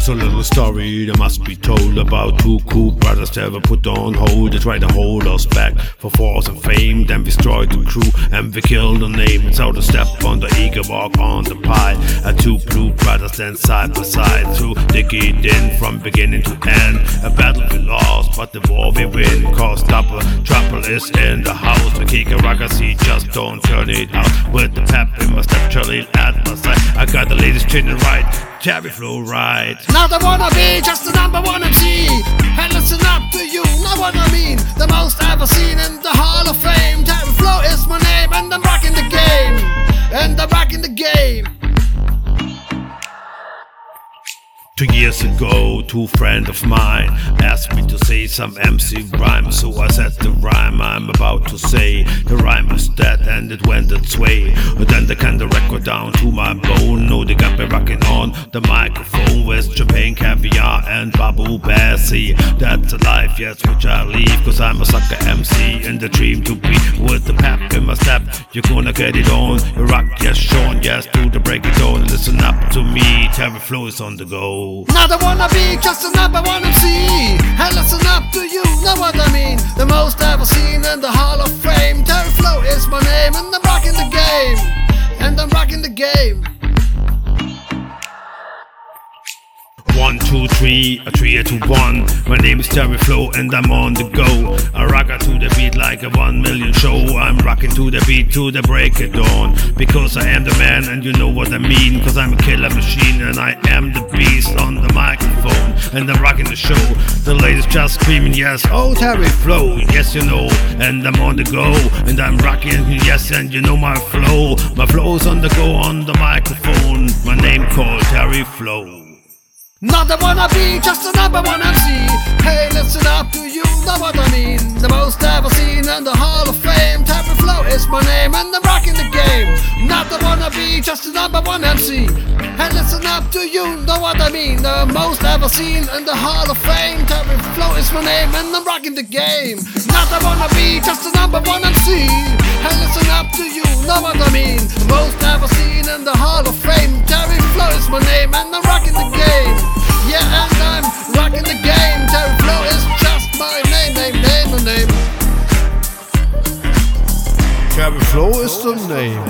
Here's a little story that must be told about two cool brothers that were put on hold. They tried to hold us back for force and fame, then we destroyed the crew and we killed the name. It's how to step on the eagle, walk on the pie. And two blue brothers stand side by side through dig it in from beginning to end. A battle we lost, but the war we win. Cause double is in the house. We kick a rock, see, just don't turn it out. With the pep in my step, Charlie at my side. I got the ladies tuning right. Terry Flow right. Wanna be just the number one MC. Two years ago, two friends of mine asked me to say some MC rhyme, so I said the rhyme I'm about to say. The rhyme was dead and it went its way. But Then they can the record down to my bone. No, they got me rocking on the microphone with champagne, caviar, and Babu Bessie. That's a life, yes, which I leave, cause I'm a sucker MC in the dream to be with the pep in my step. You're gonna get it on. You rock, yes, Sean, yes, do the break it on. Listen up to me, Flow is on the go. Not I wanna be just a number one MC. And listen up to you, know what I mean. The most ever seen in the Hall of Fame. Terry Flow is my name, and the One, two, three, a three, a two, one. My name is Terry Flow and I'm on the go. I rock to the beat like a one million show. I'm rocking to the beat to the break of dawn. Because I am the man and you know what I mean. Cause I'm a killer machine and I am the beast on the microphone. And I'm rocking the show. The ladies just screaming, yes, oh Terry Flow, yes you know. And I'm on the go and I'm rocking, yes, and you know my flow. My flow's on the go on the microphone. My name called Terry Flow. Not I wanna be just the number one MC. Hey, listen up, do you know what I mean? The most ever seen in the Hall of Fame. Terry Flow is my name, and I'm rocking the game. Not I wanna be just the number one MC. Hey, listen up, do you know what I mean? The most ever seen in the Hall of Fame. Terry Flow is my name, and I'm rocking the game. Not I wanna be just the number one MC. Hey, listen up, do you know what I mean? The most ever seen in the Hall of Fame. Terry Flow Flow ist so, name.